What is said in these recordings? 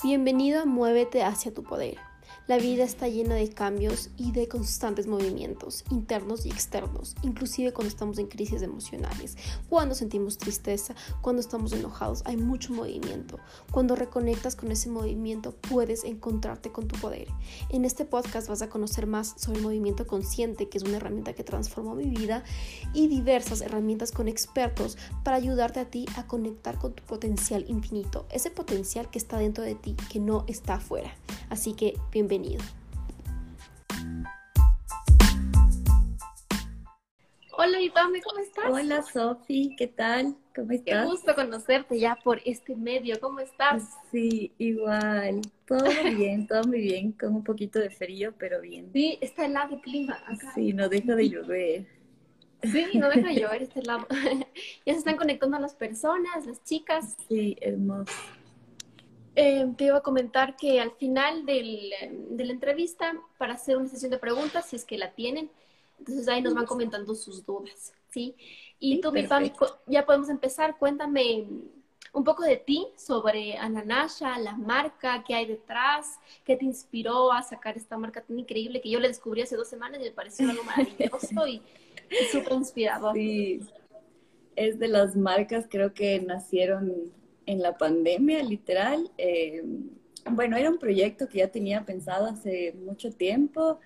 Bienvenido a Muévete hacia tu poder. La vida está llena de cambios y de constantes movimientos internos y externos, inclusive cuando estamos en crisis emocionales, cuando sentimos tristeza, cuando estamos enojados, hay mucho movimiento. Cuando reconectas con ese movimiento puedes encontrarte con tu poder. En este podcast vas a conocer más sobre el movimiento consciente, que es una herramienta que transformó mi vida, y diversas herramientas con expertos para ayudarte a ti a conectar con tu potencial infinito, ese potencial que está dentro de ti, que no está afuera. Así que bienvenido Hola, mi ¿cómo estás? Hola, Sofi, ¿qué tal? ¿Cómo estás? Qué gusto conocerte ya por este medio. ¿Cómo estás? Sí, igual. Todo bien, todo muy bien, con un poquito de frío, pero bien. Sí, está helado el clima acá. Sí, no deja de llover. Sí, no deja de llover este lado. ya se están conectando las personas, las chicas. Sí, hermoso. Eh, te iba a comentar que al final del, de la entrevista, para hacer una sesión de preguntas, si es que la tienen, entonces ahí nos van comentando sus dudas, ¿sí? Y tú, mi Pam, ya podemos empezar. Cuéntame un poco de ti, sobre Ananasha, la marca, qué hay detrás, qué te inspiró a sacar esta marca tan increíble que yo le descubrí hace dos semanas y me pareció algo maravilloso y, y súper inspirador. Sí, es de las marcas creo que nacieron en la pandemia, literal. Eh, bueno, era un proyecto que ya tenía pensado hace mucho tiempo,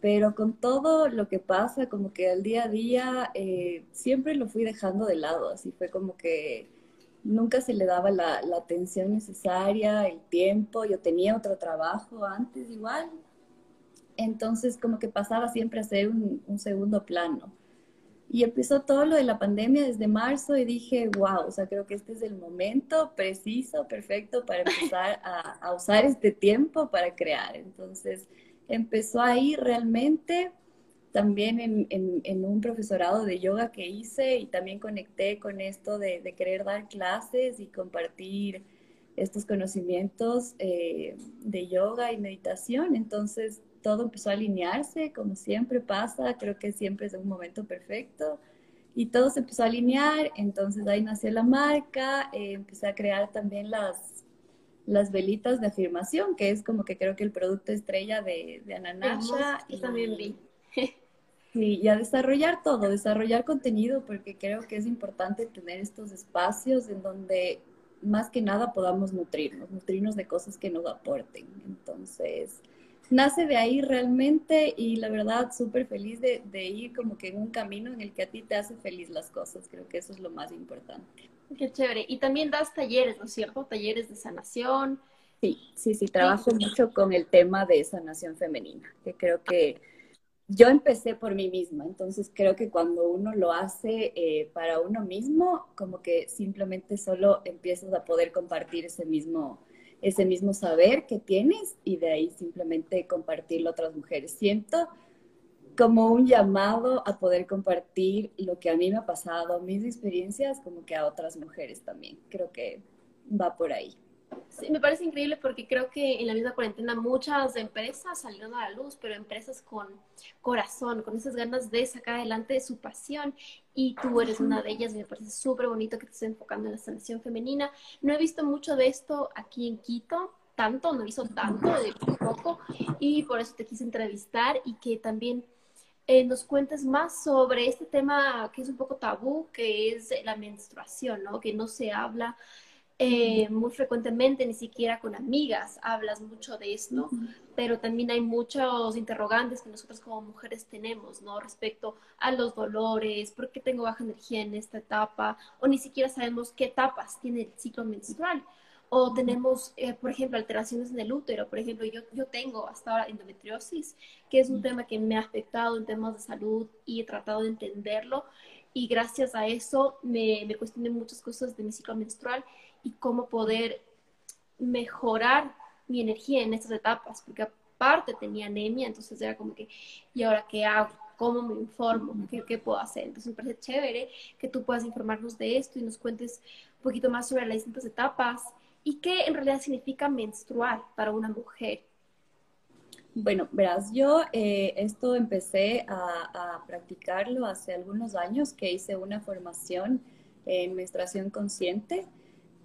pero con todo lo que pasa, como que al día a día, eh, siempre lo fui dejando de lado, así fue como que nunca se le daba la, atención necesaria, el tiempo, yo tenía otro trabajo antes igual, entonces como que pasaba siempre a ser un segundo plano. Y empezó todo lo de la pandemia desde marzo y dije, wow, o sea, creo que este es el momento preciso, perfecto para empezar a, usar este tiempo para crear. Entonces, empezó ahí realmente también en, en, un profesorado de yoga que hice y también conecté con esto de, de querer dar clases y compartir estos conocimientos eh, de yoga y meditación. Entonces, todo empezó a alinearse, como siempre pasa, creo que siempre es un momento perfecto. Y todo se empezó a alinear, entonces ahí nació la marca, eh, empecé a crear también las, las velitas de afirmación, que es como que creo que el producto estrella de, de Ananasha. y también vi. Sí, y a desarrollar todo, desarrollar contenido, porque creo que es importante tener estos espacios en donde más que nada podamos nutrirnos, nutrirnos de cosas que nos aporten. Entonces, nace de ahí realmente y la verdad súper feliz de, ir como que en un camino en el que a ti te hace feliz las cosas. Creo que eso es lo más importante. Qué chévere. Y también das talleres, ¿no es cierto? Talleres de sanación. Sí, sí, sí, trabajo mucho con el tema de sanación femenina, que creo que yo empecé por mí misma, entonces creo que cuando uno lo hace eh, para uno mismo, como que simplemente solo empiezas a poder compartir ese mismo, ese mismo saber que tienes y de ahí simplemente compartirlo a otras mujeres. Siento como un llamado a poder compartir lo que a mí me ha pasado, mis experiencias, como que a otras mujeres también. Creo que va por ahí. Sí, me parece increíble porque creo que en la misma cuarentena muchas empresas salieron a la luz, pero empresas con corazón, con esas ganas de sacar adelante su pasión y tú eres una de ellas y me parece súper bonito que te estés enfocando en la sanación femenina. No he visto mucho de esto aquí en Quito, tanto, no hizo tanto, de poco, y por eso te quise entrevistar y que también eh, nos cuentes más sobre este tema que es un poco tabú, que es la menstruación, ¿no? Que no se habla eh, muy frecuentemente, ni siquiera con amigas hablas mucho de esto, pero también hay muchos interrogantes que nosotros como mujeres tenemos, ¿no? Respecto a los dolores, por qué tengo baja energía en esta etapa, o ni siquiera sabemos qué etapas tiene el ciclo menstrual. O tenemos, eh, por ejemplo, alteraciones en el útero. Por ejemplo, yo, yo tengo hasta ahora endometriosis, que es un tema que me ha afectado en temas de salud y he tratado de entenderlo. Y gracias a eso me, me cuestioné muchas cosas de mi ciclo menstrual y cómo poder mejorar mi energía en estas etapas, porque aparte tenía anemia, entonces era como que, ¿y ahora qué hago? ¿Cómo me informo? ¿Qué, puedo hacer? Entonces me parece chévere que tú puedas informarnos de esto y nos cuentes un poquito más sobre las distintas etapas y qué en realidad significa menstruar para una mujer. Bueno, verás, yo eh, esto empecé a, a, practicarlo hace algunos años que hice una formación en menstruación consciente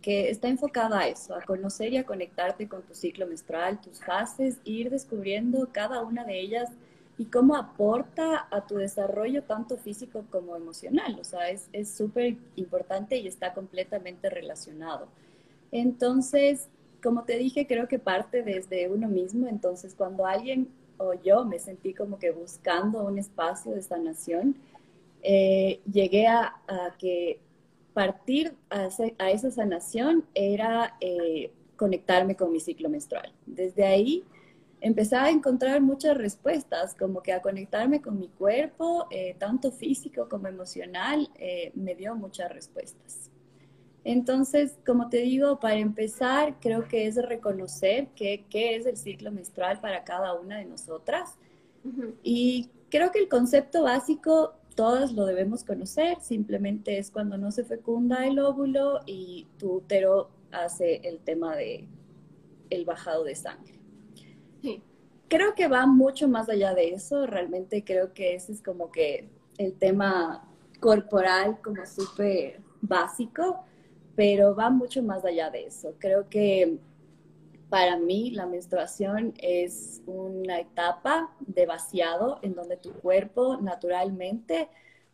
que está enfocada a eso, a conocer y a conectarte con tu ciclo menstrual, tus fases, ir descubriendo cada una de ellas y cómo aporta a tu desarrollo tanto físico como emocional. O sea, es súper importante y está completamente relacionado. Entonces, como te dije, creo que parte desde uno mismo. Entonces, cuando alguien o yo me sentí como que buscando un espacio de sanación, eh, llegué a, que partir a, esa sanación era eh, conectarme con mi ciclo menstrual. Desde ahí empecé a encontrar muchas respuestas, como que a conectarme con mi cuerpo, eh, tanto físico como emocional, me dio muchas respuestas. Entonces, como te digo, para empezar, creo que es reconocer qué, es el ciclo menstrual para cada una de nosotras. Y creo que el concepto básico todas lo debemos conocer, simplemente es cuando no se fecunda el óvulo y tu útero hace el tema de el bajado de sangre. Creo que va mucho más allá de eso, realmente creo que ese es como que el tema corporal como súper básico, pero va mucho más allá de eso. Creo que para mí la menstruación es una etapa de vaciado en donde tu cuerpo naturalmente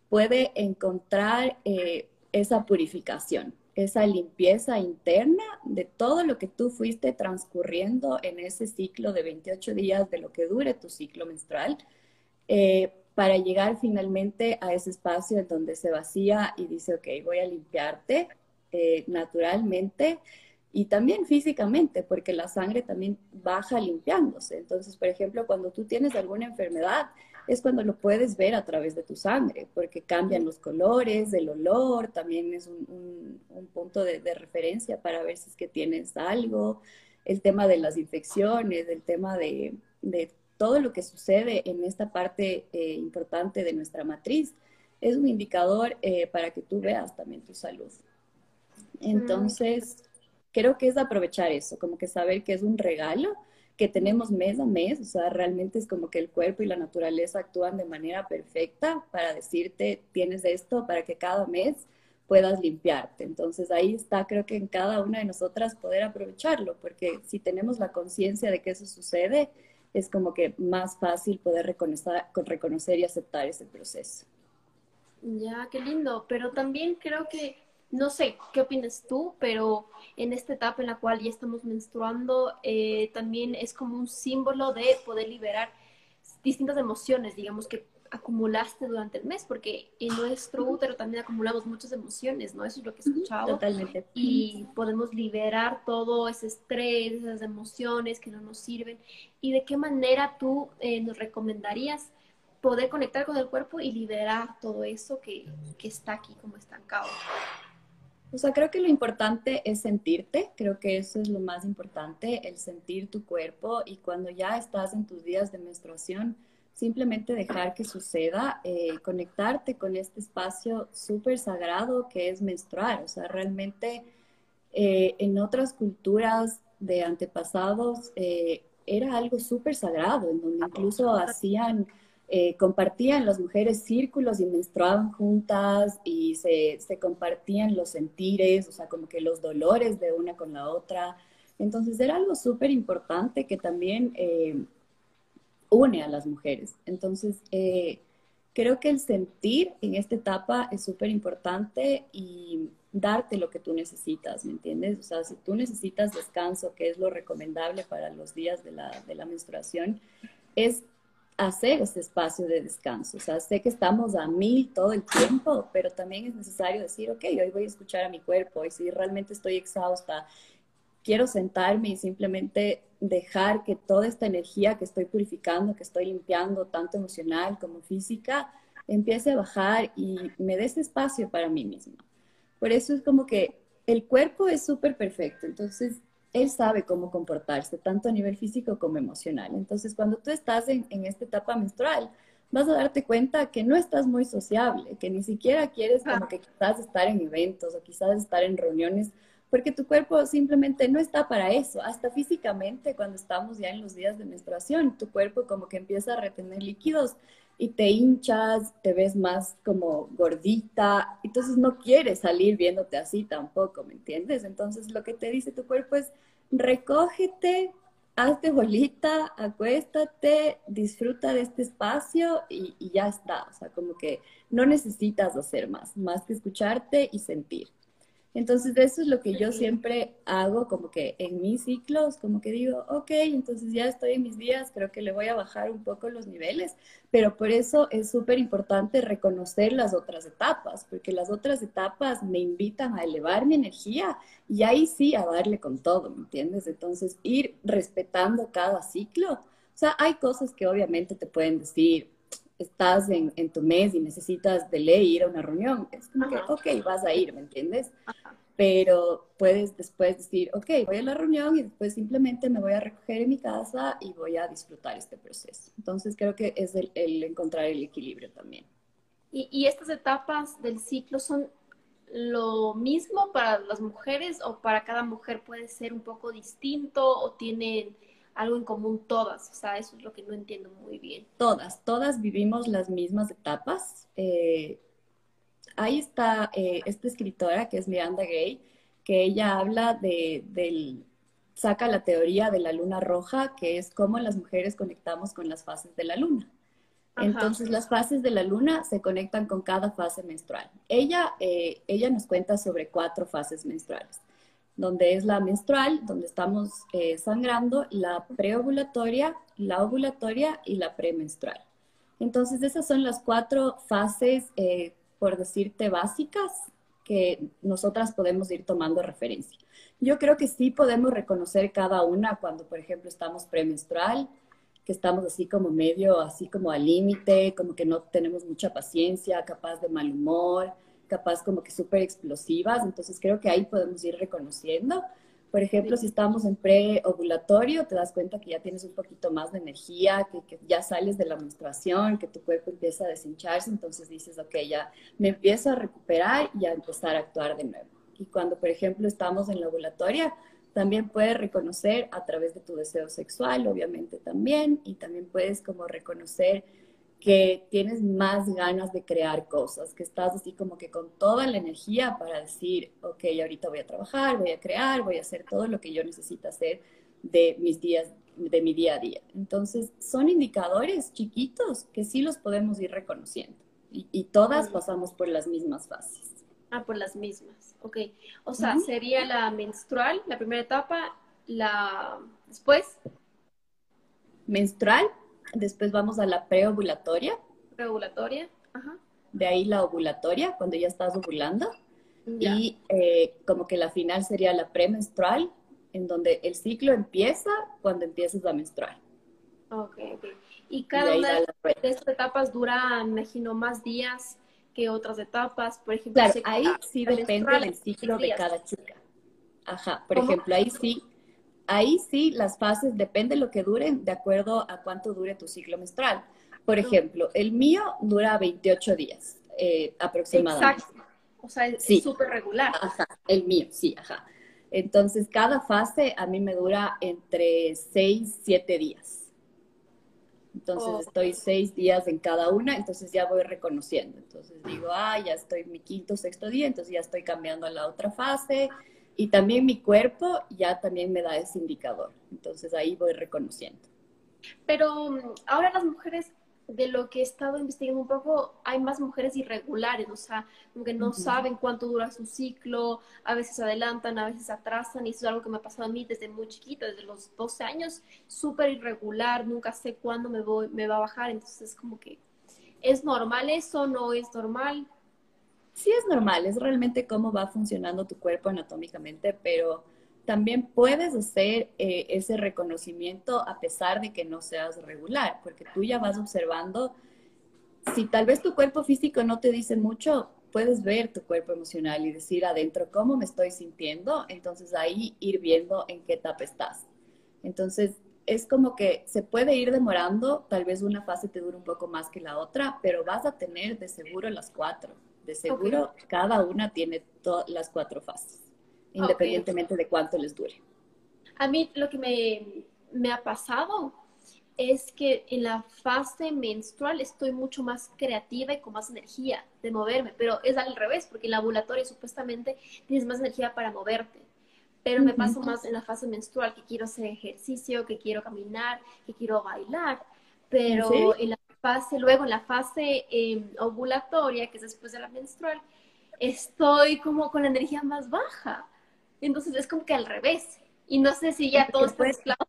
puede encontrar eh, esa purificación, esa limpieza interna de todo lo que tú fuiste transcurriendo en ese ciclo de 28 días de lo que dure tu ciclo menstrual, eh, para llegar finalmente a ese espacio en donde se vacía y dice, ok, voy a limpiarte eh, naturalmente y también físicamente, porque la sangre también baja limpiándose. Entonces, por ejemplo, cuando tú tienes alguna enfermedad, es cuando lo puedes ver a través de tu sangre, porque cambian los colores, el olor, también es un, punto de, referencia para ver si es que tienes algo, el tema de las infecciones, el tema de, todo lo que sucede en esta parte eh, importante de nuestra matriz, es un indicador eh, para que tú veas también tu salud. Entonces, creo que es aprovechar eso, como que saber que es un regalo que tenemos mes a mes, o sea, realmente es como que el cuerpo y la naturaleza actúan de manera perfecta para decirte, tienes esto, para que cada mes puedas limpiarte. Entonces ahí está, creo que en cada una de nosotras poder aprovecharlo, porque si tenemos la conciencia de que eso sucede, es como que más fácil poder reconocer, reconocer y aceptar ese proceso. Ya, qué lindo, pero también creo que no sé qué opinas tú, pero en esta etapa en la cual ya estamos menstruando, eh, también es como un símbolo de poder liberar distintas emociones, digamos, que acumulaste durante el mes, porque en nuestro útero también acumulamos muchas emociones, ¿no? Eso es lo que he escuchado. Totalmente. Y podemos liberar todo ese estrés, esas emociones que no nos sirven. ¿Y de qué manera tú eh, nos recomendarías poder conectar con el cuerpo y liberar todo eso que, que está aquí como estancado? O sea, creo que lo importante es sentirte, creo que eso es lo más importante, el sentir tu cuerpo y cuando ya estás en tus días de menstruación, simplemente dejar que suceda, eh, conectarte con este espacio súper sagrado que es menstruar. O sea, realmente eh, en otras culturas de antepasados eh, era algo súper sagrado, en donde incluso hacían eh, compartían las mujeres círculos y menstruaban juntas y se, compartían los sentires, o sea, como que los dolores de una con la otra. Entonces era algo súper importante que también eh, une a las mujeres. Entonces, eh, creo que el sentir en esta etapa es súper importante y darte lo que tú necesitas, ¿me entiendes? O sea, si tú necesitas descanso, que es lo recomendable para los días de la, de la menstruación, es hacer ese espacio de descanso. O sea, sé que estamos a mil todo el tiempo, pero también es necesario decir, ok, hoy voy a escuchar a mi cuerpo y si realmente estoy exhausta, quiero sentarme y simplemente dejar que toda esta energía que estoy purificando, que estoy limpiando, tanto emocional como física, empiece a bajar y me dé ese espacio para mí misma. Por eso es como que el cuerpo es súper perfecto, entonces él sabe cómo comportarse, tanto a nivel físico como emocional. Entonces, cuando tú estás en, esta etapa menstrual, vas a darte cuenta que no estás muy sociable, que ni siquiera quieres como que quizás estar en eventos o quizás estar en reuniones, porque tu cuerpo simplemente no está para eso. Hasta físicamente, cuando estamos ya en los días de menstruación, tu cuerpo como que empieza a retener líquidos y te hinchas, te ves más como gordita, entonces no quieres salir viéndote así tampoco, ¿me entiendes? Entonces lo que te dice tu cuerpo es, recógete, hazte bolita, acuéstate, disfruta de este espacio y, y ya está, o sea, como que no necesitas hacer más, más que escucharte y sentir. Entonces, eso es lo que yo siempre hago, como que en mis ciclos, como que digo, ok, entonces ya estoy en mis días, creo que le voy a bajar un poco los niveles, pero por eso es súper importante reconocer las otras etapas, porque las otras etapas me invitan a elevar mi energía y ahí sí a darle con todo, ¿me entiendes? Entonces, ir respetando cada ciclo. O sea, hay cosas que obviamente te pueden decir, estás en, en, tu mes y necesitas de ley ir a una reunión, es como que, ok, vas a ir, ¿me entiendes? Pero puedes después decir, ok, voy a la reunión y después simplemente me voy a recoger en mi casa y voy a disfrutar este proceso. Entonces creo que es el, el encontrar el equilibrio también. ¿Y, ¿Y estas etapas del ciclo son lo mismo para las mujeres o para cada mujer puede ser un poco distinto o tienen algo en común todas? O sea, eso es lo que no entiendo muy bien. Todas, todas vivimos las mismas etapas. Eh, ahí está eh, esta escritora que es Miranda Gay, que ella habla de, del, saca la teoría de la luna roja, que es cómo las mujeres conectamos con las fases de la luna. Entonces, las fases de la luna se conectan con cada fase menstrual. Ella, eh, ella nos cuenta sobre cuatro fases menstruales donde es la menstrual, donde estamos eh, sangrando, la preovulatoria, la ovulatoria y la premenstrual. Entonces, esas son las cuatro fases, eh, por decirte, básicas que nosotras podemos ir tomando referencia. Yo creo que sí podemos reconocer cada una cuando, por ejemplo, estamos premenstrual, que estamos así como medio, así como al límite, como que no tenemos mucha paciencia, capaz de mal humor, capaz como que súper explosivas, entonces creo que ahí podemos ir reconociendo. Por ejemplo, si estamos en preovulatorio, te das cuenta que ya tienes un poquito más de energía, que, que, ya sales de la menstruación, que tu cuerpo empieza a deshincharse, entonces dices, ok, ya me empiezo a recuperar y a empezar a actuar de nuevo. Y cuando, por ejemplo, estamos en la ovulatoria, también puedes reconocer a través de tu deseo sexual, obviamente también, y también puedes como reconocer que tienes más ganas de crear cosas, que estás así como que con toda la energía para decir, ok, ahorita voy a trabajar, voy a crear, voy a hacer todo lo que yo necesito hacer de mis días, de mi día a día. Entonces, son indicadores chiquitos que sí los podemos ir reconociendo y, todas pasamos por las mismas fases. Ah, por las mismas, ok. O sea, sería la menstrual, la primera etapa, la después. Menstrual, Después vamos a la preovulatoria. Preovulatoria, ajá. De ahí la ovulatoria, cuando ya estás ovulando. Y eh, como que la final sería la premenstrual, en donde el ciclo empieza cuando empiezas la menstrual. Ok, ok. Y cada una de, estas etapas dura, imagino, más días que otras etapas. Por ejemplo, claro, ahí sí depende del ciclo de cada chica. Ajá, por ejemplo, ahí sí ahí sí las fases depende de lo que duren de acuerdo a cuánto dure tu ciclo menstrual. Por ejemplo, el mío dura 28 días eh, aproximadamente. Exacto. O sea, es súper regular. Ajá, el mío, sí, ajá. Entonces, cada fase a mí me dura entre 6, 7 días. Entonces, oh. estoy 6 días en cada una, entonces ya voy reconociendo. Entonces digo, ah, ya estoy en mi quinto, sexto día, entonces ya estoy cambiando a la otra fase y también mi cuerpo ya también me da ese indicador. Entonces ahí voy reconociendo. Pero mm, ahora las mujeres, de lo que he estado investigando un poco, hay más mujeres irregulares, o sea, como que no saben cuánto dura su ciclo, a veces adelantan, a veces atrasan, y eso es algo que me ha pasado a mí desde muy chiquita, desde los 12 años, súper irregular, nunca sé cuándo me, voy, me va a bajar, entonces es como que, ¿es normal eso? ¿No es normal? Sí es normal, es realmente cómo va funcionando tu cuerpo anatómicamente, pero también puedes hacer eh, ese reconocimiento a pesar de que no seas regular, porque tú ya vas observando, si tal vez tu cuerpo físico no te dice mucho, puedes ver tu cuerpo emocional y decir adentro cómo me estoy sintiendo, entonces ahí ir viendo en qué etapa estás. Entonces, es como que se puede ir demorando, tal vez una fase te dure un poco más que la otra, pero vas a tener de seguro las cuatro. De seguro, cada una tiene todas las cuatro fases, independientemente de cuánto les dure. A mí lo que me, me ha pasado es que en la fase menstrual estoy mucho más creativa y con más energía de moverme, pero es al revés, porque en la ovulatoria supuestamente tienes más energía para moverte, pero me paso más en la fase menstrual, que quiero hacer ejercicio, que quiero caminar, que quiero bailar, pero en la fase, luego en la fase em, ovulatoria, que es después de la menstrual, estoy como con la energía más baja, entonces es como que al revés, y no sé si ya todo está mezclado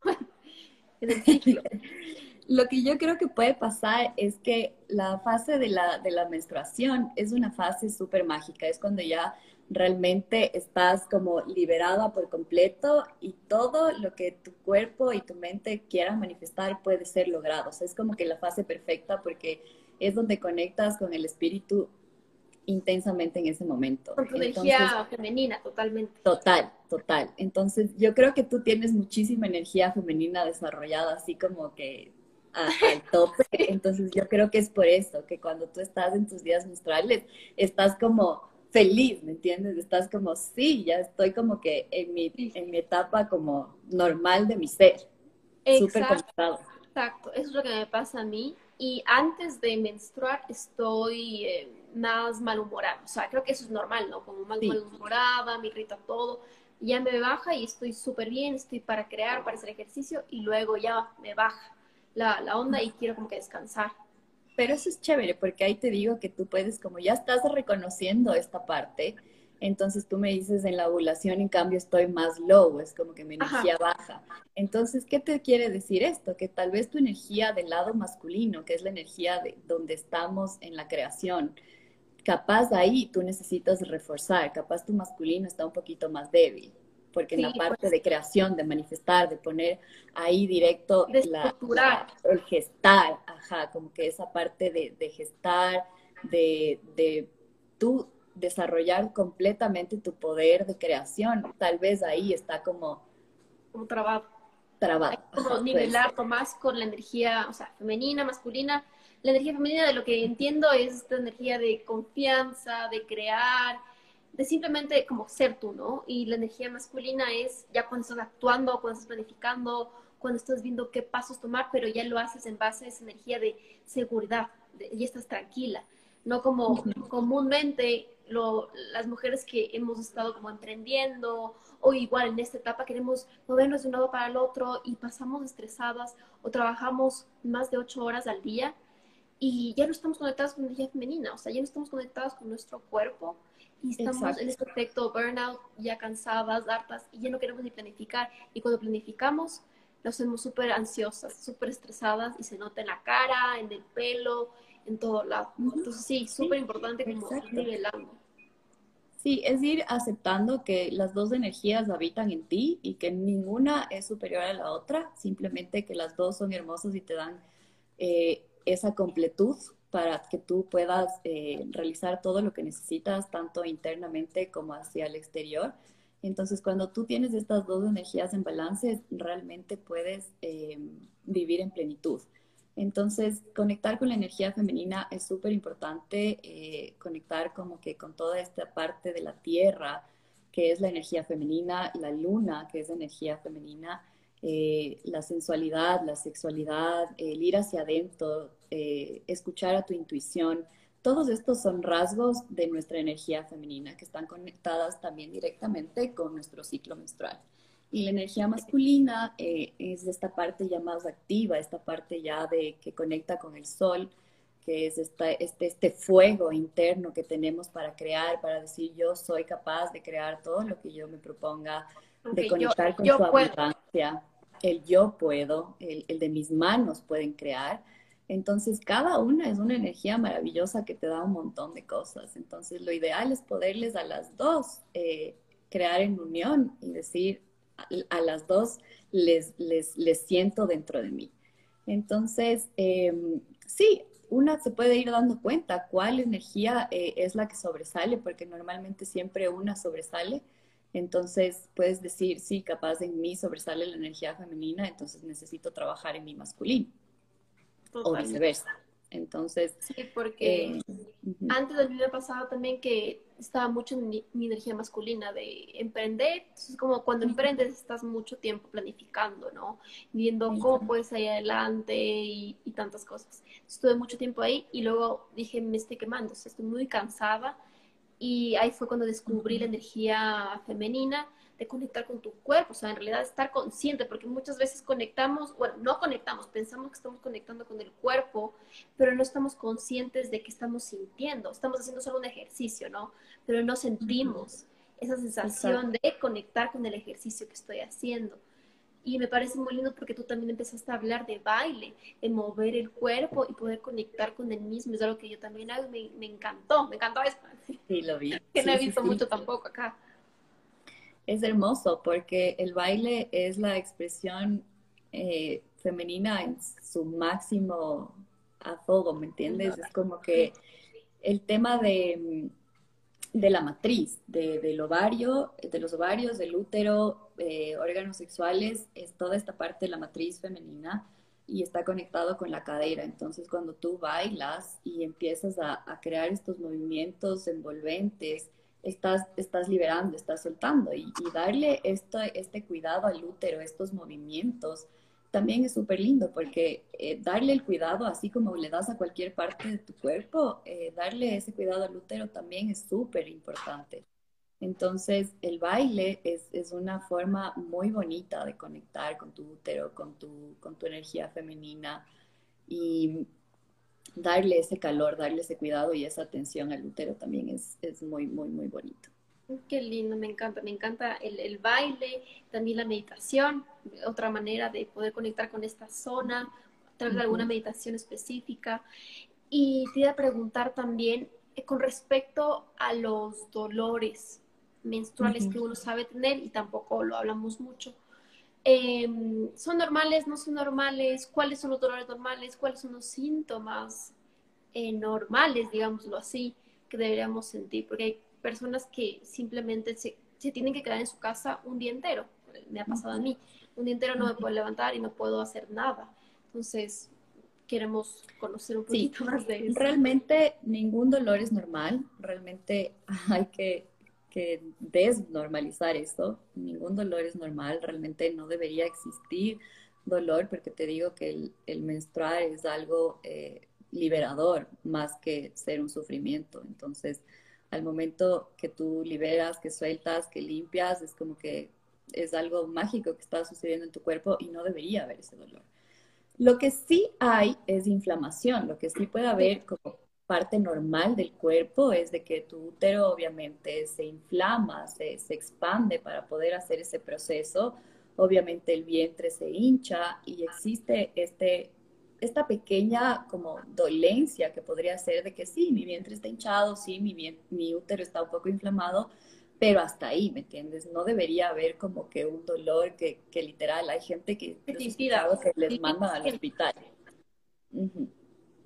Lo que yo creo que puede pasar es que la fase de la, de la menstruación es una fase súper mágica, es cuando ya realmente estás como liberada por completo y todo lo que tu cuerpo y tu mente quieran manifestar puede ser logrado. O sea, es como que la fase perfecta porque es donde conectas con el espíritu intensamente en ese momento. Con tu energía femenina, totalmente. Total, total. Entonces, yo creo que tú tienes muchísima energía femenina desarrollada, así como que al tope. Entonces, yo creo que es por eso, que cuando tú estás en tus días menstruales, estás como feliz, ¿me entiendes? Estás como, sí, ya estoy como que en mi, en mi etapa como normal de mi ser. Súper conectado. Exacto, eso es lo que me pasa a mí. Y antes de menstruar estoy... Eh, más malhumorada. O sea, creo que eso es normal, ¿no? Como más malhumorada, me irrita todo. Ya me baja y estoy súper bien, estoy para crear, para hacer ejercicio y luego ya me baja la, la onda y quiero como que descansar. Pero eso es chévere porque ahí te digo que tú puedes, como ya estás reconociendo esta parte, entonces tú me dices en la ovulación, en cambio estoy más low, es como que mi energía baja. Entonces, ¿qué te quiere decir esto? Que tal vez tu energía del lado masculino, que es la energía de donde estamos en la creación, capaz ahí tú necesitas reforzar, capaz tu masculino está un poquito más débil, porque en la parte pues. de creación, de manifestar, de poner ahí directo la, el gestar, ajá, como que esa parte de, gestar, de, de tú desarrollar completamente tu poder de creación, tal vez ahí está como... Como trabado. Trabado. Como nivelar más con la energía, o sea, femenina, masculina, la energía femenina de lo que entiendo es esta energía de confianza, de crear, de simplemente como ser tú, ¿no? Y la energía masculina es ya cuando estás actuando, cuando estás planificando, cuando estás viendo qué pasos tomar, pero ya lo haces en base a esa energía de seguridad, y estás tranquila, no como comúnmente lo, las mujeres que hemos estado como emprendiendo o igual en esta etapa queremos movernos de un lado para el otro y pasamos estresadas o trabajamos más de ocho horas al día y ya no estamos conectados con la energía femenina, o sea, ya no estamos conectados con nuestro cuerpo y estamos en este efecto burnout, ya cansadas, hartas, y ya no queremos ni planificar. Y cuando planificamos, nos hacemos súper ansiosas, súper estresadas y se nota en la cara, en el pelo, en todo lado. Entonces sí, súper importante como nivelando. Sí, es ir aceptando que las dos energías habitan en ti y que ninguna es superior a la otra, simplemente que las dos son hermosas y te dan eh, esa completud para que tú puedas eh, realizar todo lo que necesitas, tanto internamente como hacia el exterior. Entonces, cuando tú tienes estas dos energías en balance, realmente puedes eh, vivir en plenitud. Entonces, conectar con la energía femenina es súper importante, eh, conectar como que con toda esta parte de la tierra, que es la energía femenina, la luna, que es la energía femenina, eh, la sensualidad, la sexualidad, el ir hacia adentro, eh, escuchar a tu intuición. Todos estos son rasgos de nuestra energía femenina que están conectadas también directamente con nuestro ciclo menstrual. Y la energía masculina eh, es esta parte ya más activa, esta parte ya de que conecta con el sol, que es esta, este, este fuego interno que tenemos para crear, para decir yo soy capaz de crear todo lo que yo me proponga, de conectar con su abundancia el yo puedo, el, de mis manos pueden crear. Entonces, cada una es una energía maravillosa que te da un montón de cosas. Entonces, lo ideal es poderles a las dos eh, crear en unión y decir, a, las dos les, les, les, siento dentro de mí. Entonces, em, sí, una se puede ir dando cuenta cuál energía eh, es la que sobresale, porque normalmente siempre una sobresale entonces puedes decir, sí, capaz en mí sobresale la energía femenina, entonces necesito trabajar en mi masculino. O viceversa. Entonces. Sí, porque eh, antes mí me pasaba también que estaba mucho en mi, energía masculina de emprender. Entonces, como cuando emprendes, estás mucho tiempo planificando, ¿no? Viendo cómo puedes ir adelante y, y, tantas cosas. Estuve mucho tiempo ahí y luego dije, me estoy quemando, o sea, estoy muy cansada. Y ahí fue cuando descubrí la energía femenina de conectar con tu cuerpo, o sea, en realidad estar consciente, porque muchas veces conectamos, bueno, no conectamos, pensamos que estamos conectando con el cuerpo, pero no estamos conscientes de que estamos sintiendo, estamos haciendo solo un ejercicio, ¿no? Pero no sentimos esa sensación de conectar con el ejercicio que estoy haciendo. Y me parece muy lindo porque tú también empezaste a hablar de baile, de mover el cuerpo y poder conectar con el mismo. Es algo que yo también hago me, me encantó, me encantó eso. Sí, lo vi. que no he visto mucho tampoco acá es hermoso porque el baile es la expresión eh, femenina en su máximo a todo, ¿me entiendes? Es como que el tema de, de la matriz, de, del ovario, de los ovarios, del útero, eh, órganos sexuales, es toda esta parte de la matriz femenina y está conectado con la cadera. Entonces, cuando tú bailas y empiezas a, crear estos movimientos envolventes, estás, estás liberando, estás soltando y, darle esto, este cuidado al útero, estos movimientos, también es súper lindo porque eh, darle el cuidado, así como le das a cualquier parte de tu cuerpo, eh, darle ese cuidado al útero también es súper importante. Entonces, el baile es, es, una forma muy bonita de conectar con tu útero, con tu, con tu energía femenina. Y darle ese calor, darle ese cuidado y esa atención al útero también es, es muy, muy, muy bonito. Qué lindo, me encanta, me encanta el, el, baile, también la meditación, otra manera de poder conectar con esta zona, a través de alguna meditación específica. Y te iba a preguntar también eh, con respecto a los dolores menstruales que uno sabe tener y tampoco lo hablamos mucho. Em, ¿Son normales? ¿No son normales? ¿Cuáles son los dolores normales? ¿Cuáles son los síntomas eh, normales, digámoslo así, que deberíamos sentir? Porque hay personas que simplemente se, se, tienen que quedar en su casa un día entero. Me ha pasado a mí. Un día entero no me puedo levantar y no puedo hacer nada. Entonces, queremos conocer un poquito más de eso. Realmente ningún dolor es normal. Realmente hay que que desnormalizar esto. Ningún dolor es normal, realmente no debería existir dolor, porque te digo que el, menstruar es algo eh, liberador más que ser un sufrimiento. Entonces, al momento que tú liberas, que sueltas, que limpias, es como que es algo mágico que está sucediendo en tu cuerpo y no debería haber ese dolor. Lo que sí hay es inflamación, lo que sí puede haber como parte normal del cuerpo es de que tu útero obviamente se inflama, se, se, expande para poder hacer ese proceso. Obviamente el vientre se hincha y existe este, esta pequeña como dolencia que podría ser de que sí, mi vientre está hinchado, sí, mi, mi útero está un poco inflamado, pero hasta ahí, ¿me entiendes? No debería haber como que un dolor que, que literal, hay gente que, que les mandan al hospital.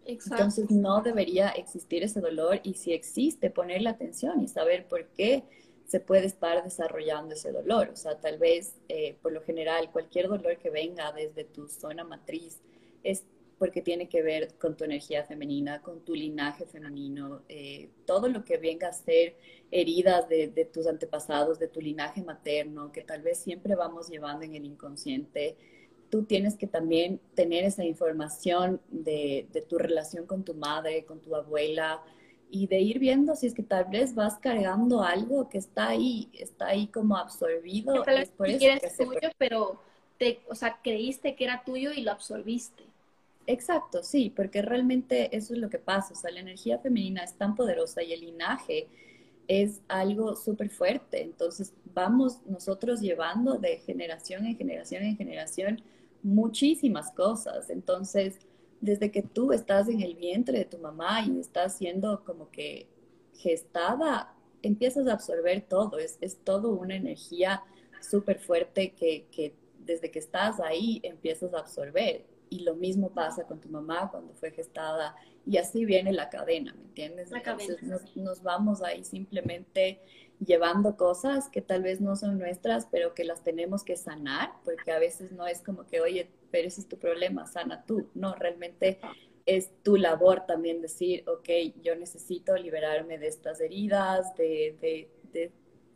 Entonces no debería existir ese dolor y si existe, ponerle atención y saber por qué se puede estar desarrollando ese dolor. O sea, tal vez, eh, por lo general, cualquier dolor que venga desde tu zona matriz es porque tiene que ver con tu energía femenina, con tu linaje femenino, eh, todo lo que venga a ser heridas de, de, tus antepasados, de tu linaje materno, que tal vez siempre vamos llevando en el inconsciente tú tienes que también tener esa información de, tu relación con tu madre, con tu abuela, y de ir viendo si es que tal vez vas cargando algo que está ahí, está ahí como absorbido. es por eso es tuyo, pero te, o sea, creíste que era tuyo y lo absorbiste. Exacto, sí, porque realmente eso es lo que pasa, o sea, la energía femenina es tan poderosa y el linaje es algo súper fuerte, entonces vamos nosotros llevando de generación en generación en generación muchísimas cosas. Entonces, desde que tú estás en el vientre de tu mamá y estás siendo como que gestada, empiezas a absorber todo. Es, es todo una energía súper fuerte que, que desde que estás ahí empiezas a absorber. Y lo mismo pasa con tu mamá cuando fue gestada y así viene la cadena, ¿me entiendes? Entonces nos, nos, vamos ahí simplemente llevando cosas que tal vez no son nuestras, pero que las tenemos que sanar, porque a veces no es como que, oye, pero ese es tu problema, sana tú. No, realmente es tu labor también decir, ok, yo necesito liberarme de estas heridas, de, de, de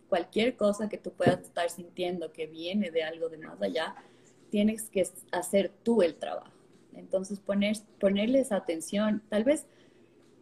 cualquier cosa que tú puedas estar sintiendo que viene de algo de más allá, tienes que hacer tú el trabajo. Entonces, poner, ponerles atención, tal vez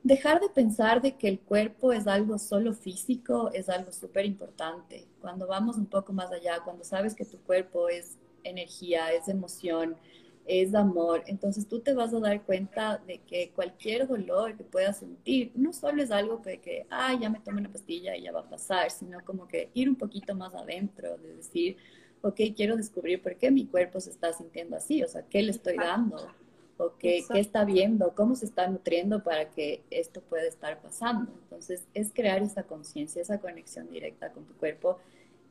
dejar de pensar de que el cuerpo es algo solo físico, es algo súper importante. Cuando vamos un poco más allá, cuando sabes que tu cuerpo es energía, es emoción, es amor, entonces tú te vas a dar cuenta de que cualquier dolor que puedas sentir no solo es algo que, que ah, ya me tomo una pastilla y ya va a pasar, sino como que ir un poquito más adentro, de decir, ok, quiero descubrir por qué mi cuerpo se está sintiendo así, o sea, ¿qué le estoy dando? o qué, está viendo, cómo se está nutriendo para que esto pueda estar pasando. Entonces, es crear esa conciencia, esa conexión directa con tu cuerpo.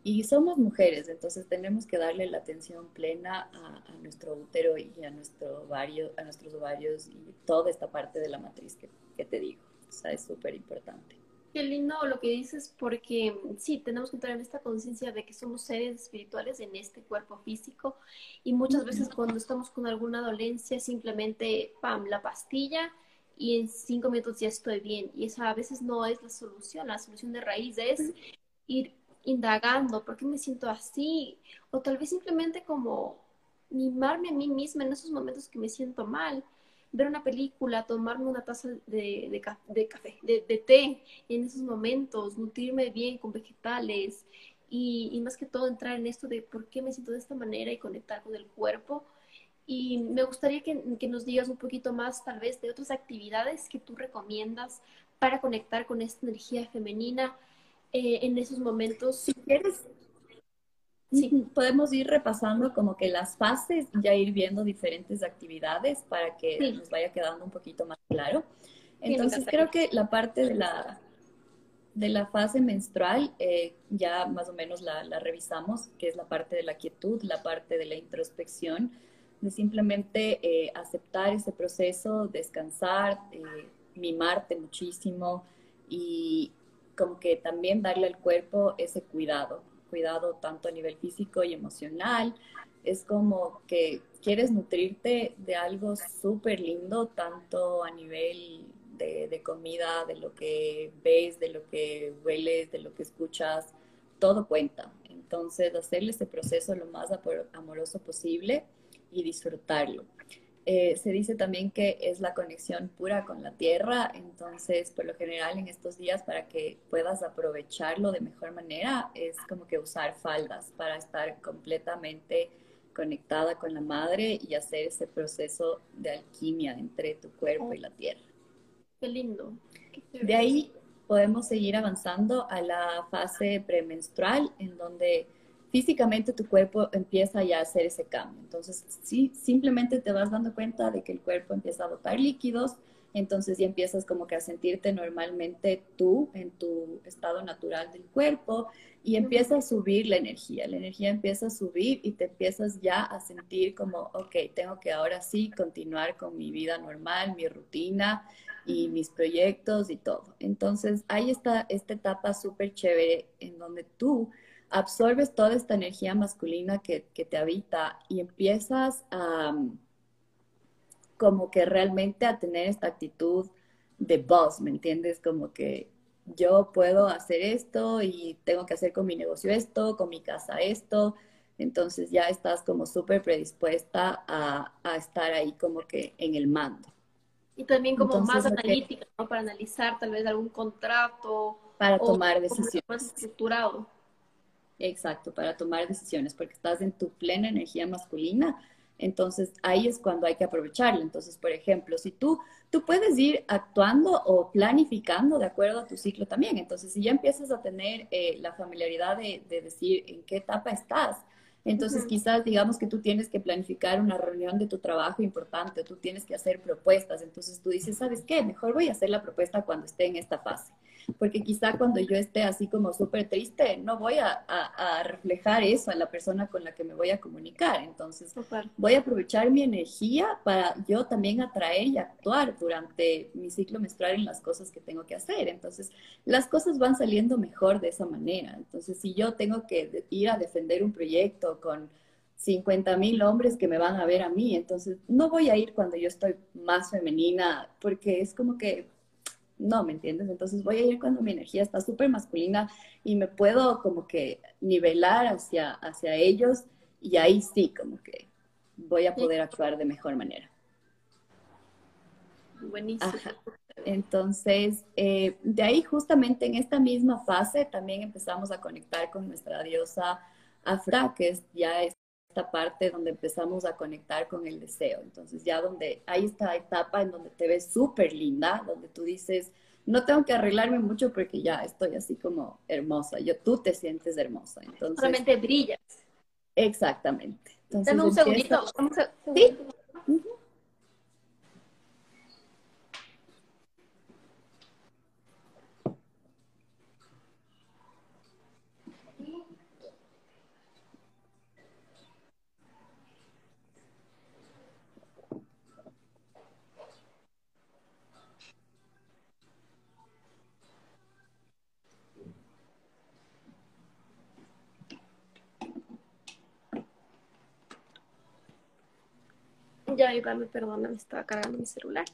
Y somos mujeres, entonces tenemos que darle la atención plena a, nuestro útero y a, nuestro ovario, a nuestros ovarios y toda esta parte de la matriz que, que te digo. O sea, es súper importante. Qué lindo lo que dices, porque sí, tenemos que entrar en esta conciencia de que somos seres espirituales en este cuerpo físico y muchas veces cuando estamos con alguna dolencia, simplemente, pam, la pastilla y en cinco minutos ya estoy bien. Y esa a veces no es la solución, la solución de raíz es ir indagando, ¿por qué me siento así? O tal vez simplemente como mimarme a mí misma en esos momentos que me siento mal ver una película, tomarme una taza de, de, café, de, té en esos momentos, nutrirme bien con vegetales y, más que todo entrar en esto de por qué me siento de esta manera y conectar con el cuerpo. Y me gustaría que, que nos digas un poquito más tal vez de otras actividades que tú recomiendas para conectar con esta energía femenina eh, en esos momentos. Si quieres, Sí, podemos ir repasando como que las fases y ya ir viendo diferentes actividades para que nos vaya quedando un poquito más claro. Entonces creo que la parte de la, de la fase menstrual eh, ya más o menos la, revisamos, que es la parte de la quietud, la parte de la introspección, de simplemente eh, aceptar ese proceso, descansar, eh, mimarte muchísimo y como que también darle al cuerpo ese cuidado cuidado tanto a nivel físico y emocional. Es como que quieres nutrirte de algo súper lindo, tanto a nivel de, comida, de lo que ves, de lo que hueles, de lo que escuchas, todo cuenta. Entonces, hacerle ese proceso lo más amoroso posible y disfrutarlo. Eh, se dice también que es la conexión pura con la tierra, entonces por lo general en estos días para que puedas aprovecharlo de mejor manera es como que usar faldas para estar completamente conectada con la madre y hacer ese proceso de alquimia entre tu cuerpo y la tierra. Qué lindo. de ahí podemos seguir avanzando a la fase premenstrual en donde físicamente tu cuerpo empieza ya a hacer ese cambio. Entonces, sí, simplemente te vas dando cuenta de que el cuerpo empieza a botar líquidos, entonces ya empiezas como que a sentirte normalmente tú en tu estado natural del cuerpo y empieza a subir la energía, la energía empieza a subir y te empiezas ya a sentir como, ok, tengo que ahora sí continuar con mi vida normal, mi rutina y mis proyectos y todo. Entonces, ahí está esta etapa súper chévere en donde tú absorbes toda esta energía masculina que, te habita y empiezas a como que realmente a tener esta actitud de boss, ¿me entiendes? Como que yo puedo hacer esto y tengo que hacer con mi negocio esto, con mi casa esto. Entonces ya estás como súper predispuesta a, estar ahí como que en el mando. Y también como más analítica, ¿no? Para analizar tal vez algún contrato. Para tomar decisiones. Más estructurado. Exacto, para tomar decisiones, porque estás en tu plena energía masculina. Entonces ahí es cuando hay que aprovecharlo. Entonces, por ejemplo, si tú, tú puedes ir actuando o planificando de acuerdo a tu ciclo también. Entonces, si ya empiezas a tener eh, la familiaridad de, decir en qué etapa estás, entonces quizás digamos que tú tienes que planificar una reunión de tu trabajo importante, tú tienes que hacer propuestas. Entonces tú dices, ¿sabes qué? Mejor voy a hacer la propuesta cuando esté en esta fase porque quizá cuando yo esté así como súper triste, no voy a, reflejar eso a la persona con la que me voy a comunicar. Entonces, voy a aprovechar mi energía para yo también atraer y actuar durante mi ciclo menstrual en las cosas que tengo que hacer. Entonces, las cosas van saliendo mejor de esa manera. Entonces, si yo tengo que ir a defender un proyecto con 50 mil hombres que me van a ver a mí, entonces no voy a ir cuando yo estoy más femenina, porque es como que, no, ¿me entiendes? Entonces voy a ir cuando mi energía está súper masculina y me puedo como que nivelar hacia, hacia ellos y ahí sí, como que voy a poder actuar de mejor manera. Buenísimo. Entonces, eh, de ahí justamente en esta misma fase también empezamos a conectar con nuestra diosa Afra, que es ya esta parte donde empezamos a conectar con el deseo. Entonces ya donde hay esta etapa en donde te ves súper linda, donde tú dices, no tengo que arreglarme mucho porque ya estoy así como hermosa. Yo, tú te sientes hermosa. Entonces, Solamente brillas. Exactamente. Entonces, Dame un segundito. ¿Sí? Ya, Iván, perdona, me estaba cargando mi celular.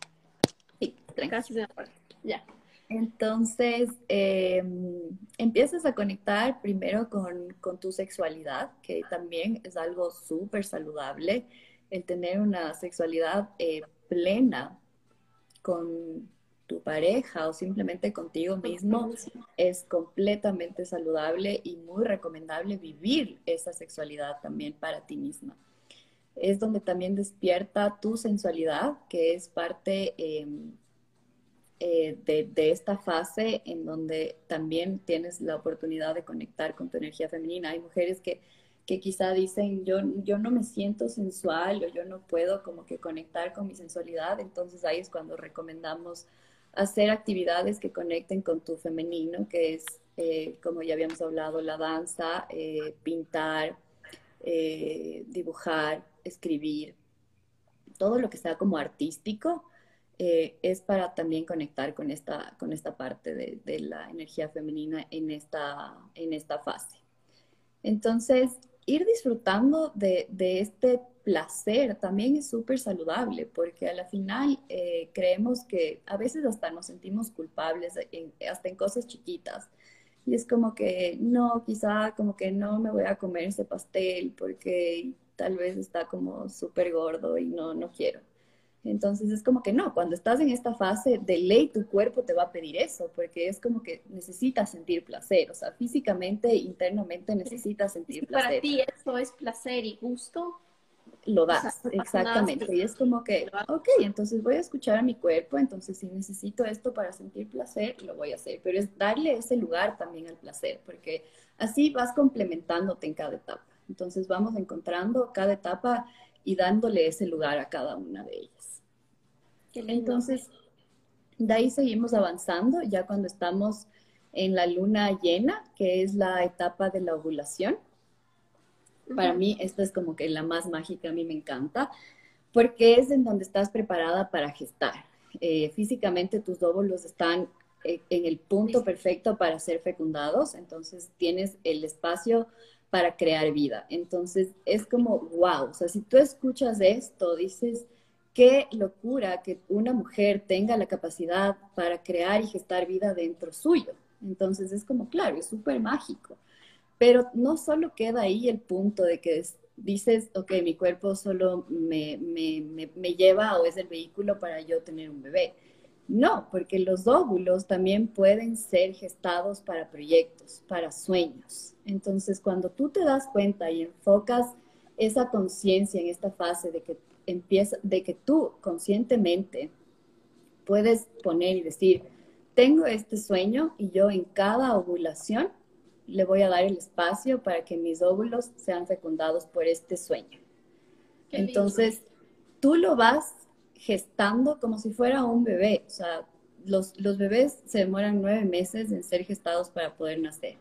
Sí, gracias. Ya. Entonces, em, empiezas a conectar primero con, con, tu sexualidad, que también es algo súper saludable, el tener una sexualidad eh, plena con tu pareja o simplemente contigo mismo es completamente saludable y muy recomendable vivir esa sexualidad también para ti misma es donde también despierta tu sensualidad, que es parte em, eh, de, esta fase en donde también tienes la oportunidad de conectar con tu energía femenina. Hay mujeres que, que quizá dicen, yo, yo no me siento sensual o yo no puedo como que conectar con mi sensualidad, entonces ahí es cuando recomendamos hacer actividades que conecten con tu femenino, que es, eh, como ya habíamos hablado, la danza, eh, pintar, dibujar, escribir, todo lo que sea como artístico, eh, es para también conectar con esta, con esta parte de, la energía femenina en esta, en esta fase. Entonces, ir disfrutando de, este placer también es súper saludable, porque a la final eh, creemos que a veces hasta nos sentimos culpables, hasta en cosas chiquitas. Y es como que, no, quizá como que no me voy a comer ese pastel porque tal vez está como súper gordo y no, no quiero. Entonces es como que no, cuando estás en esta fase de ley, tu cuerpo te va a pedir eso, porque es como que necesitas sentir placer, o sea, físicamente, internamente necesitas sentir placer. Para ti eso es placer y gusto. Lo das, exactamente. Y es como que, ok, entonces voy a escuchar a mi cuerpo, entonces si necesito esto para sentir placer, lo voy a hacer, pero es darle ese lugar también al placer, porque así vas complementándote en cada etapa. Entonces vamos encontrando cada etapa y dándole ese lugar a cada una de ellas. Entonces, de ahí seguimos avanzando ya cuando estamos en la luna llena, que es la etapa de la ovulación. Para mí, esta es como que la más mágica, a mí me encanta, porque es en donde estás preparada para gestar. Eh, físicamente tus óvulos están eh, en el punto perfecto para ser fecundados, entonces tienes el espacio para crear vida. Entonces es como, wow, o sea, si tú escuchas esto, dices, qué locura que una mujer tenga la capacidad para crear y gestar vida dentro suyo. Entonces es como, claro, es súper mágico. Pero no solo queda ahí el punto de que dices, ok, mi cuerpo solo me, me, me lleva o es el vehículo para yo tener un bebé no, porque los óvulos también pueden ser gestados para proyectos, para sueños. Entonces, cuando tú te das cuenta y enfocas esa conciencia en esta fase de que empieza, de que tú conscientemente puedes poner y decir, tengo este sueño y yo en cada ovulación le voy a dar el espacio para que mis óvulos sean fecundados por este sueño. Entonces, tú lo vas gestando como si fuera un bebé. O sea, los, los bebés se demoran nueve meses en ser gestados para poder nacer.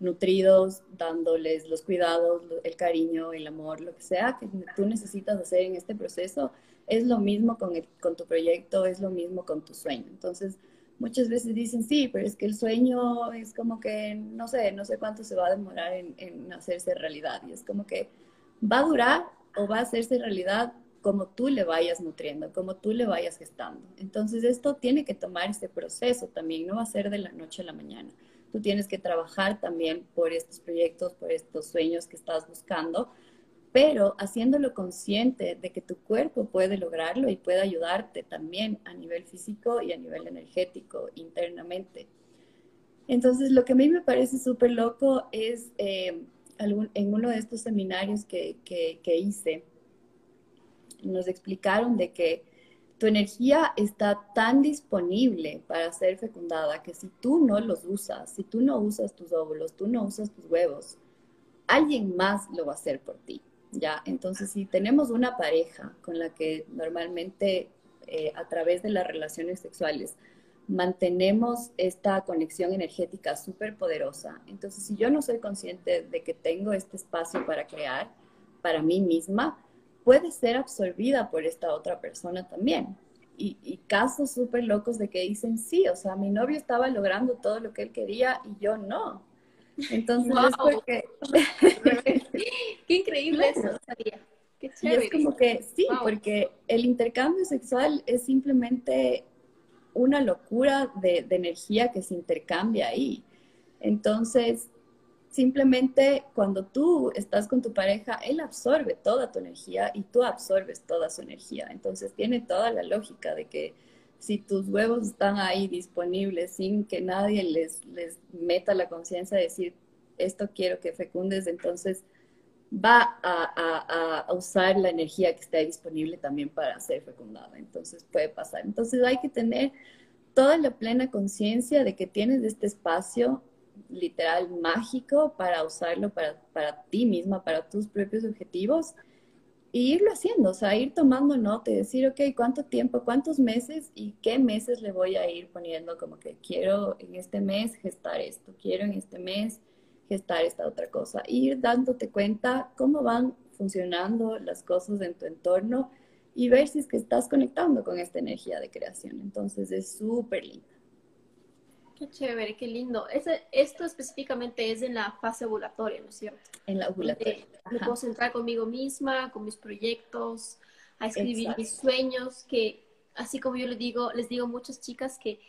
Nutridos, dándoles los cuidados, el cariño, el amor, lo que sea que tú necesitas hacer en este proceso, es lo mismo con, con tu proyecto, es lo mismo con tu sueño. Entonces, muchas veces dicen, sí, pero es que el sueño es como que, no sé, no sé cuánto se va a demorar en, en hacerse realidad. Y es como que, va a durar o va a hacerse realidad como tú le vayas nutriendo, como tú le vayas gestando. Entonces esto tiene que tomar ese proceso también, no va a ser de la noche a la mañana. Tú tienes que trabajar también por estos proyectos, por estos sueños que estás buscando, pero haciéndolo consciente de que tu cuerpo puede lograrlo y puede ayudarte también a nivel físico y a nivel energético internamente. Entonces, lo que a mí me parece súper loco es eh, en uno de estos seminarios que, que hice, nos explicaron de que tu energía está tan disponible para ser fecundada que si tú no los usas, si tú no usas tus óvulos, tú no usas tus huevos, alguien más lo va a hacer por ti. ¿ya? Entonces, si tenemos una pareja con la que normalmente eh, a través de las relaciones sexuales mantenemos esta conexión energética súper poderosa, entonces si yo no soy consciente de que tengo este espacio para crear para mí misma, puede ser absorbida por esta otra persona también. Y, y casos súper locos de que dicen, sí, o sea, mi novio estaba logrando todo lo que él quería y yo no. Entonces es porque... Qué increíble eso, Qué chévere. Y es como que sí, porque el intercambio sexual es simplemente una locura de, de, energía que se intercambia ahí. Entonces, simplemente cuando tú estás con tu pareja, él absorbe toda tu energía y tú absorbes toda su energía. Entonces, tiene toda la lógica de que si tus huevos están ahí disponibles sin que nadie les, les meta la conciencia de decir, esto quiero que fecundes, entonces va a, a, usar la energía que está disponible también para ser fecundada. Entonces puede pasar. Entonces hay que tener toda la plena conciencia de que tienes este espacio literal mágico para usarlo para, para ti misma, para tus propios objetivos y irlo haciendo, o sea, ir tomando nota y decir, ok, ¿cuánto tiempo, cuántos meses y qué meses le voy a ir poniendo como que quiero en este mes gestar esto, quiero en este mes gestar esta otra cosa, ir dándote cuenta cómo van funcionando las cosas en tu entorno y ver si es que estás conectando con esta energía de creación. Entonces es súper lindo. Qué chévere, qué lindo. esto específicamente es en la fase ovulatoria, ¿no es cierto? En la ovulatoria. me puedo centrar conmigo misma, con mis proyectos, a escribir mis sueños, que así como yo les digo, les digo a muchas chicas que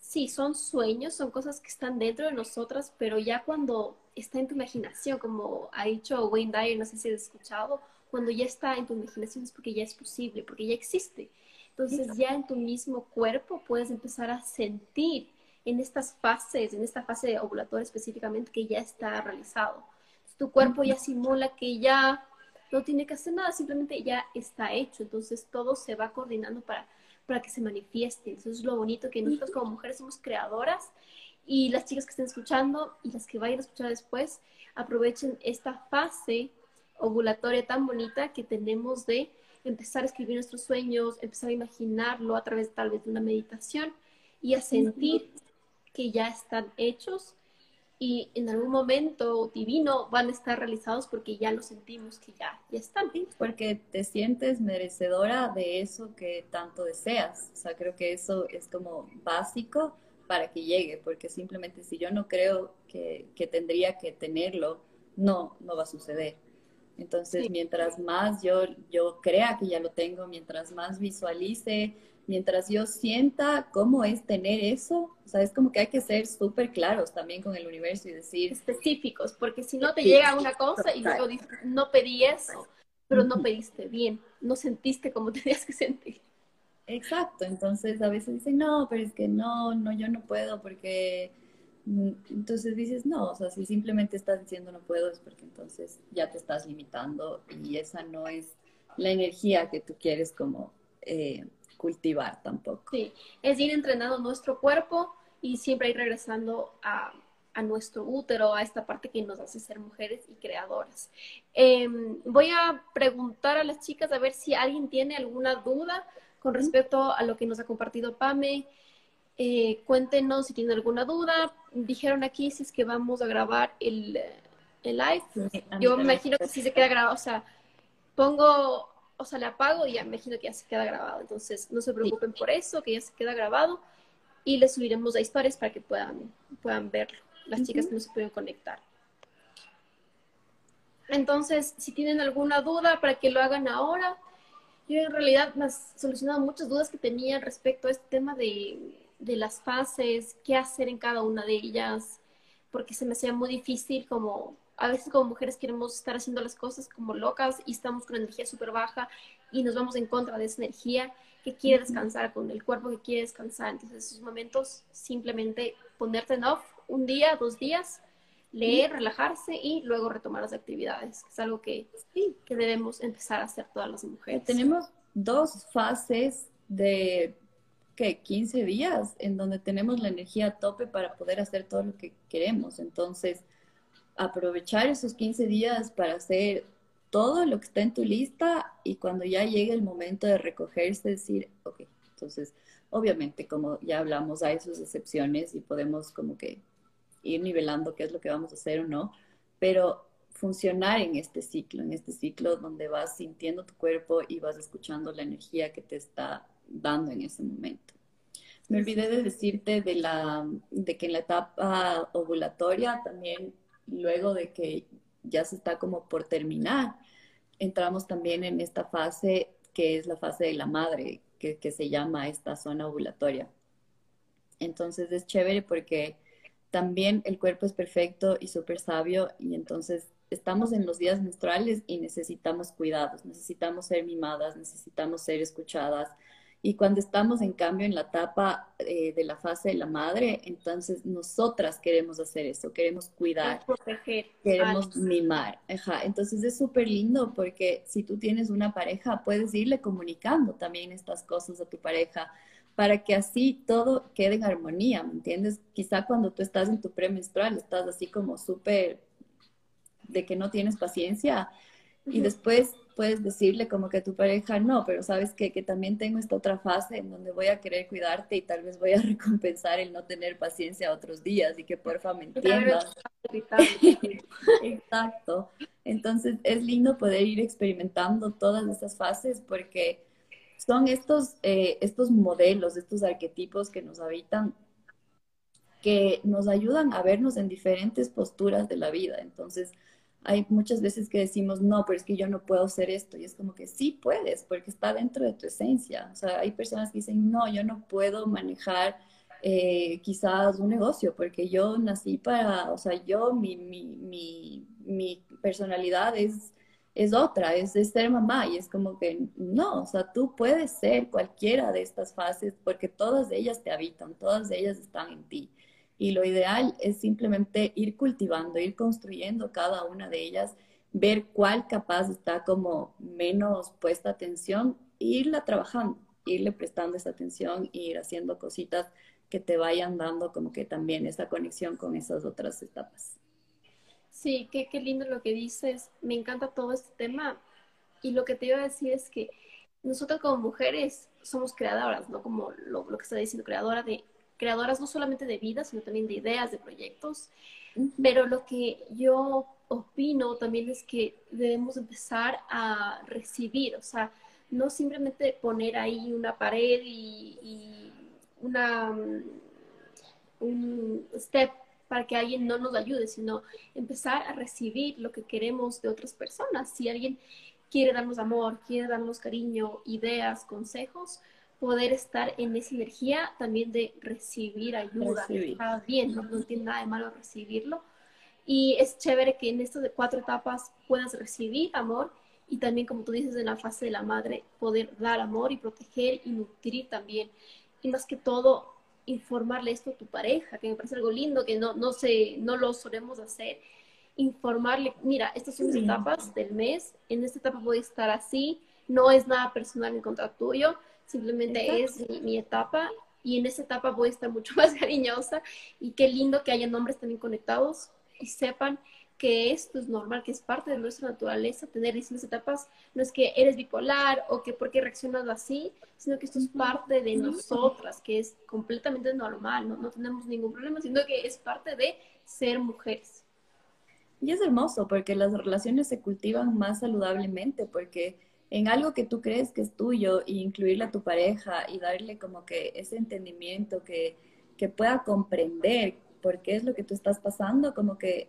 sí, son sueños, son cosas que están dentro de nosotras, pero ya cuando está en tu imaginación, como ha dicho Wayne Dyer, no sé si has escuchado, cuando ya está en tu imaginación es porque ya es posible, porque ya existe. Entonces ya en tu mismo cuerpo puedes empezar a sentir en estas fases, en esta fase ovulatoria específicamente, que ya está realizado. Tu cuerpo ya simula que ya no tiene que hacer nada, simplemente ya está hecho. Entonces todo se va coordinando para, para que se manifieste. Entonces es lo bonito que nosotros como mujeres somos creadoras y las chicas que estén escuchando y las que vayan a escuchar después, aprovechen esta fase ovulatoria tan bonita que tenemos de empezar a escribir nuestros sueños, empezar a imaginarlo a través tal vez de una meditación y a sentir que ya están hechos y en algún momento divino van a estar realizados porque ya lo sentimos que ya, ya están. Porque te sientes merecedora de eso que tanto deseas. O sea, creo que eso es como básico para que llegue, porque simplemente si yo no creo que, que tendría que tenerlo, no, no va a suceder. Entonces, mientras más yo, yo crea que ya lo tengo, mientras más visualice, mientras yo sienta cómo es tener eso, o sea, es como que hay que ser súper claros también con el universo y decir... Específicos, porque si no te llega una cosa y luego dices, no pedí eso, pero no pediste bien, no sentiste como tenías que sentir. Exacto, entonces a veces dicen, no, pero es que no, no, yo no puedo porque... Mm, entonces dices, no, o sea, si simplemente estás diciendo no puedo es porque entonces ya te estás limitando y esa no es la energía que tú quieres como eh, cultivar tampoco. Sí, es ir entrenando nuestro cuerpo y siempre ir regresando a, a nuestro útero, a esta parte que nos hace ser mujeres y creadoras. Em, voy a preguntar a las chicas a ver si alguien tiene alguna duda con respecto a lo que nos ha compartido Pame. Eh, cuéntenos si tienen alguna duda. Dijeron aquí si es que vamos a grabar el, el live. Yo me imagino que si se queda grabado, o sea, pongo o sea, le apago y ya me imagino que ya se queda grabado. Entonces, no se preocupen por eso, que ya se queda grabado y le subiremos a historias para que puedan, puedan verlo, las chicas que no se pueden conectar. Entonces, si tienen alguna duda, para que lo hagan ahora. Yo en realidad me he solucionado muchas dudas que tenía respecto a este tema de, de las fases, qué hacer en cada una de ellas, porque se me hacía muy difícil como a veces como mujeres queremos estar haciendo las cosas como locas y estamos con energía súper baja y nos vamos en contra de esa energía que quiere descansar, con el cuerpo que quiere descansar. Entonces, esos momentos, simplemente ponerte en off un día, dos días, leer, relajarse y luego retomar las actividades. Es algo que, sí, que debemos empezar a hacer todas las mujeres. Tenemos dos fases de que 15 días en donde tenemos la energía a tope para poder hacer todo lo que queremos. Entonces, aprovechar esos 15 días para hacer todo lo que está en tu lista y cuando ya llegue el momento de recogerse, decir, ok, entonces, obviamente, como ya hablamos, hay sus excepciones y podemos como que ir nivelando qué es lo que vamos a hacer o no, pero funcionar en este ciclo, en este ciclo donde vas sintiendo tu cuerpo y vas escuchando la energía que te está dando en ese momento. Me olvidé de decirte de, la, de que en la etapa ovulatoria también, luego de que ya se está como por terminar, entramos también en esta fase que es la fase de la madre, que, se llama esta zona ovulatoria. Entonces es chévere porque también el cuerpo es perfecto y súper sabio y entonces estamos en los días menstruales y necesitamos cuidados, necesitamos ser mimadas, necesitamos ser escuchadas, y cuando estamos, en cambio, en la etapa eh, de la fase de la madre, entonces nosotras queremos hacer eso, queremos cuidar, proteger, queremos mimar. Ajá. Entonces es súper lindo porque si tú tienes una pareja, puedes irle comunicando también estas cosas a tu pareja para que así todo quede en armonía, ¿me entiendes? Quizá cuando tú estás en tu premenstrual estás así como súper de que no tienes paciencia y después puedes decirle como que a tu pareja, no, pero sabes que, que también tengo esta otra fase en donde voy a querer cuidarte y tal vez voy a recompensar el no tener paciencia otros días y que porfa me entiendas. Exacto. Entonces es lindo poder ir experimentando todas estas fases porque son estos, eh, estos modelos, estos arquetipos que nos habitan que nos ayudan a vernos en diferentes posturas de la vida. Entonces, hay muchas veces que decimos, no, pero es que yo no puedo hacer esto. Y es como que sí puedes, porque está dentro de tu esencia. O sea, hay personas que dicen, no, yo no puedo manejar eh, quizás un negocio, porque yo nací para, o sea, yo, mi, mi, mi, mi personalidad es, es otra, es, es ser mamá. Y es como que no, o sea, tú puedes ser cualquiera de estas fases, porque todas ellas te habitan, todas ellas están en ti. Y lo ideal es simplemente ir cultivando, ir construyendo cada una de ellas, ver cuál capaz está como menos puesta atención e irla trabajando, irle prestando esa atención ir haciendo cositas que te vayan dando como que también esa conexión con esas otras etapas. Sí, qué, qué lindo lo que dices. Me encanta todo este tema. Y lo que te iba a decir es que nosotros como mujeres somos creadoras, ¿no? Como lo, lo que está diciendo, creadora de creadoras no solamente de vida, sino también de ideas, de proyectos. Pero lo que yo opino también es que debemos empezar a recibir, o sea, no simplemente poner ahí una pared y, una mm, un step para que alguien no nos ayude, sino empezar a recibir lo que queremos de otras personas. Si alguien quiere darnos amor, quiere darnos cariño, ideas, consejos, poder estar en esa energía también de recibir ayuda. Está bien, ¿no? tiene nada de malo recibirlo. Y es chévere que en estas cuatro etapas puedas recibir amor y también, como tú dices, en la fase de la madre, poder dar amor y proteger y nutrir también. Y más que todo, informarle esto a tu pareja, que me parece algo lindo, que no, no, sé, no lo solemos hacer. Informarle, mira, estas son las etapas del mes, en esta etapa voy a estar así, no es nada personal en contra tuyo, simplemente es mi, etapa y en esa etapa voy a estar mucho más cariñosa y qué lindo que haya nombres también conectados y sepan que esto es normal, que es parte de nuestra naturaleza, tener distintas etapas, no es que eres bipolar o que porque reaccionas así, sino que esto es parte de nosotras, que es completamente normal, ¿no? no tenemos ningún problema, sino que es parte de ser mujeres. Y es hermoso porque las relaciones se cultivan más saludablemente, porque en algo que tú crees que es tuyo e incluirle a tu pareja y darle como que ese entendimiento que, que pueda comprender por qué es lo que tú estás pasando, como que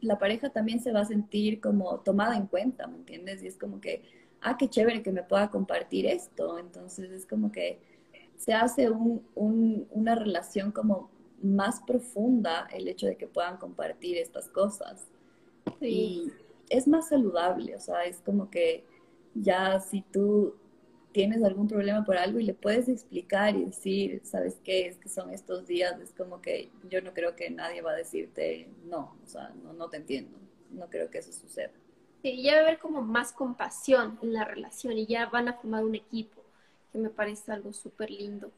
la pareja también se va a sentir como tomada en cuenta, ¿me entiendes? Y es como que, ah, qué chévere que me pueda compartir esto. Entonces es como que se hace una relación como más profunda el hecho de que puedan compartir estas cosas. Y es más saludable, o sea, es como que ya si tú tienes algún problema por algo y le puedes explicar y decir, ¿sabes qué? Es que son estos días, es como que yo no creo que nadie va a decirte, no, o sea, no, no te entiendo, no creo que eso suceda. Sí, ya va a haber como más compasión en la relación y ya van a formar un equipo, que me parece algo súper lindo.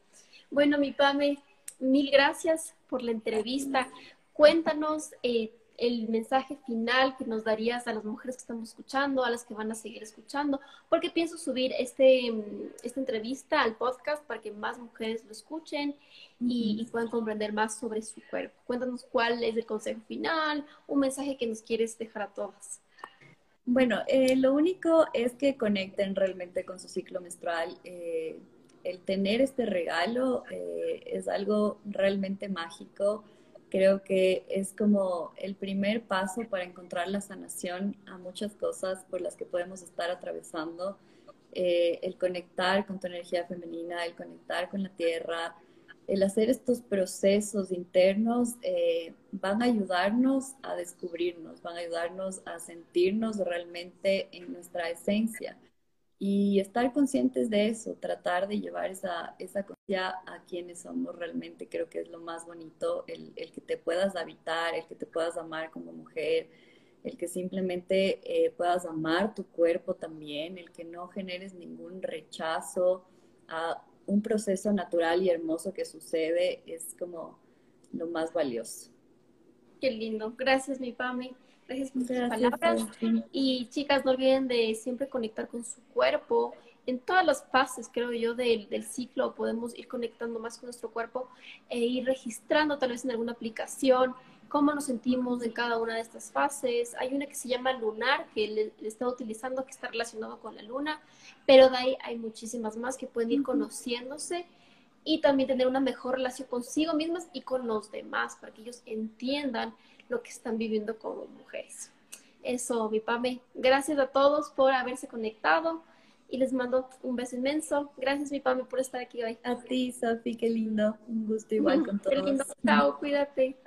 Bueno, mi Pame, mil gracias por la entrevista. Cuéntanos eh, el mensaje final que nos darías a las mujeres que estamos escuchando, a las que van a seguir escuchando, porque pienso subir este, esta entrevista al podcast para que más mujeres lo escuchen y, puedan comprender más sobre su cuerpo. Cuéntanos cuál es el consejo final, un mensaje que nos quieres dejar a todas. Bueno, eh, lo único es que conecten realmente con su ciclo menstrual. Eh, el tener este regalo eh, es algo realmente mágico creo que es como el primer paso para encontrar la sanación a muchas cosas por las que podemos estar atravesando. Eh, el conectar con tu energía femenina, el conectar con la tierra, el hacer estos procesos internos eh, van a ayudarnos a descubrirnos, van a ayudarnos a sentirnos realmente en nuestra esencia y estar conscientes de eso, tratar de llevar esa, esa conciencia a quienes somos realmente, creo que es lo más bonito, el, el, que te puedas habitar, el que te puedas amar como mujer, el que simplemente eh, puedas amar tu cuerpo también, el que no generes ningún rechazo a un proceso natural y hermoso que sucede, es como lo más valioso. Qué lindo. Gracias, mi Pame. Gracias por sus palabras. Y chicas, no olviden de siempre conectar con su cuerpo. En todas las fases, creo yo, del, del ciclo podemos ir conectando más con nuestro cuerpo e ir registrando tal vez en alguna aplicación cómo nos sentimos en cada una de estas fases. Hay una que se llama lunar, que le, está utilizando, que está relacionado con la luna, pero de ahí hay muchísimas más que pueden ir conociéndose y también tener una mejor relación consigo mismas y con los demás, para que ellos entiendan lo que están viviendo como mujeres. Eso, mi Pame. Gracias a todos por haberse conectado y les mando un beso inmenso. Gracias, mi Pame, por estar aquí hoy. A ti, Sofi, qué lindo. Un gusto igual con todos. Qué lindo. Chao, cuídate.